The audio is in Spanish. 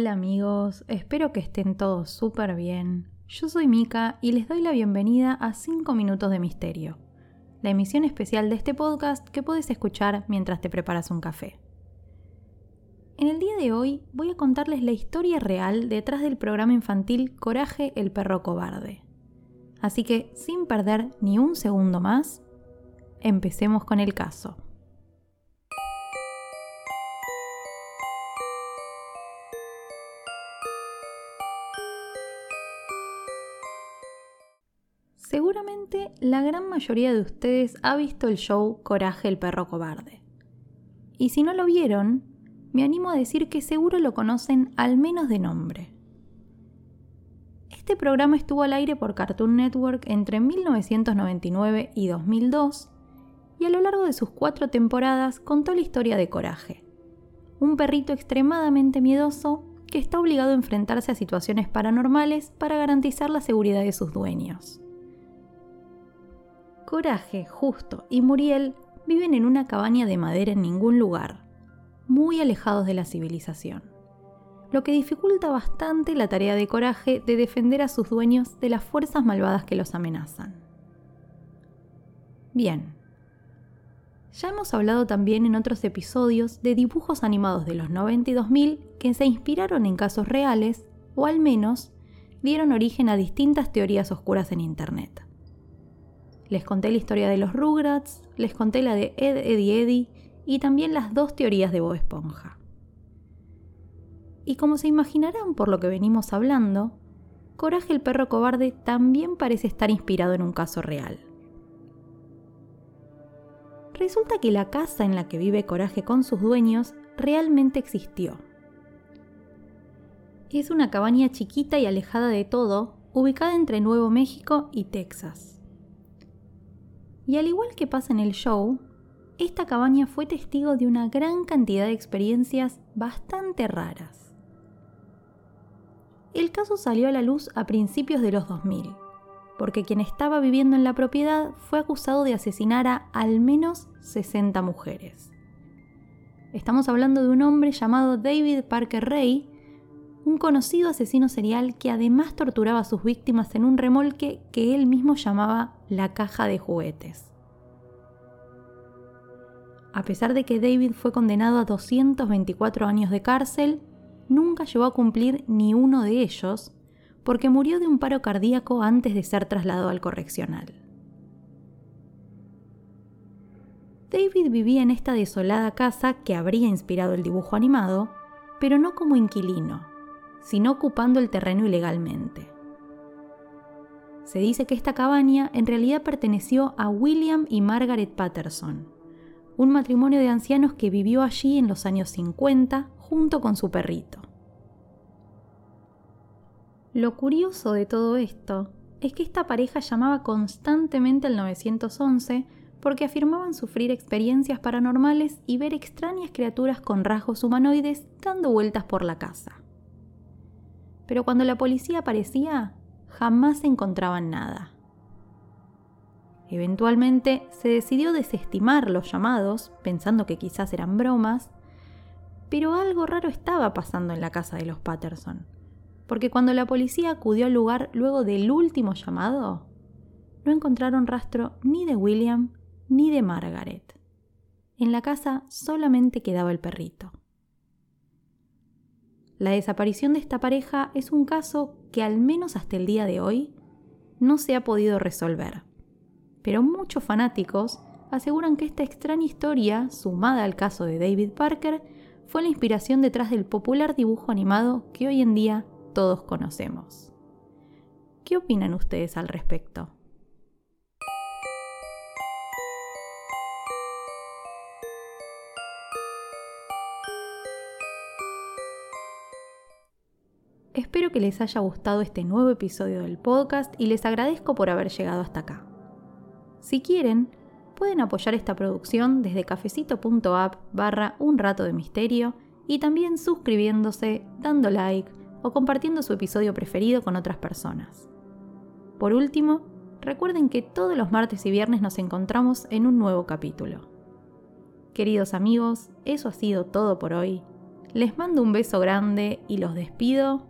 Hola, amigos, espero que estén todos súper bien. Yo soy Mika y les doy la bienvenida a 5 Minutos de Misterio, la emisión especial de este podcast que puedes escuchar mientras te preparas un café. En el día de hoy voy a contarles la historia real detrás del programa infantil Coraje el perro cobarde. Así que, sin perder ni un segundo más, empecemos con el caso. Seguramente la gran mayoría de ustedes ha visto el show Coraje el perro cobarde. Y si no lo vieron, me animo a decir que seguro lo conocen al menos de nombre. Este programa estuvo al aire por Cartoon Network entre 1999 y 2002 y a lo largo de sus cuatro temporadas contó la historia de Coraje, un perrito extremadamente miedoso que está obligado a enfrentarse a situaciones paranormales para garantizar la seguridad de sus dueños. Coraje, Justo y Muriel viven en una cabaña de madera en ningún lugar, muy alejados de la civilización, lo que dificulta bastante la tarea de Coraje de defender a sus dueños de las fuerzas malvadas que los amenazan. Bien, ya hemos hablado también en otros episodios de dibujos animados de los 90 y 2000 que se inspiraron en casos reales, o al menos dieron origen a distintas teorías oscuras en Internet. Les conté la historia de los Rugrats, les conté la de Ed, Eddie, Eddie y también las dos teorías de Bob Esponja. Y como se imaginarán por lo que venimos hablando, Coraje el perro cobarde también parece estar inspirado en un caso real. Resulta que la casa en la que vive Coraje con sus dueños realmente existió. Es una cabaña chiquita y alejada de todo, ubicada entre Nuevo México y Texas. Y al igual que pasa en el show, esta cabaña fue testigo de una gran cantidad de experiencias bastante raras. El caso salió a la luz a principios de los 2000, porque quien estaba viviendo en la propiedad fue acusado de asesinar a al menos 60 mujeres. Estamos hablando de un hombre llamado David Parker Ray, un conocido asesino serial que además torturaba a sus víctimas en un remolque que él mismo llamaba la caja de juguetes. A pesar de que David fue condenado a 224 años de cárcel, nunca llegó a cumplir ni uno de ellos, porque murió de un paro cardíaco antes de ser trasladado al correccional. David vivía en esta desolada casa que habría inspirado el dibujo animado, pero no como inquilino, sino ocupando el terreno ilegalmente. Se dice que esta cabaña en realidad perteneció a William y Margaret Patterson, un matrimonio de ancianos que vivió allí en los años 50 junto con su perrito. Lo curioso de todo esto es que esta pareja llamaba constantemente al 911 porque afirmaban sufrir experiencias paranormales y ver extrañas criaturas con rasgos humanoides dando vueltas por la casa. Pero cuando la policía aparecía, jamás encontraban nada. Eventualmente se decidió desestimar los llamados, pensando que quizás eran bromas, pero algo raro estaba pasando en la casa de los Patterson, porque cuando la policía acudió al lugar luego del último llamado, no encontraron rastro ni de William ni de Margaret. En la casa solamente quedaba el perrito. La desaparición de esta pareja es un caso que al menos hasta el día de hoy no se ha podido resolver. Pero muchos fanáticos aseguran que esta extraña historia, sumada al caso de David Parker, fue la inspiración detrás del popular dibujo animado que hoy en día todos conocemos. ¿Qué opinan ustedes al respecto? Espero que les haya gustado este nuevo episodio del podcast y les agradezco por haber llegado hasta acá. Si quieren, pueden apoyar esta producción desde cafecito.app barra un rato de misterio y también suscribiéndose, dando like o compartiendo su episodio preferido con otras personas. Por último, recuerden que todos los martes y viernes nos encontramos en un nuevo capítulo. Queridos amigos, eso ha sido todo por hoy. Les mando un beso grande y los despido.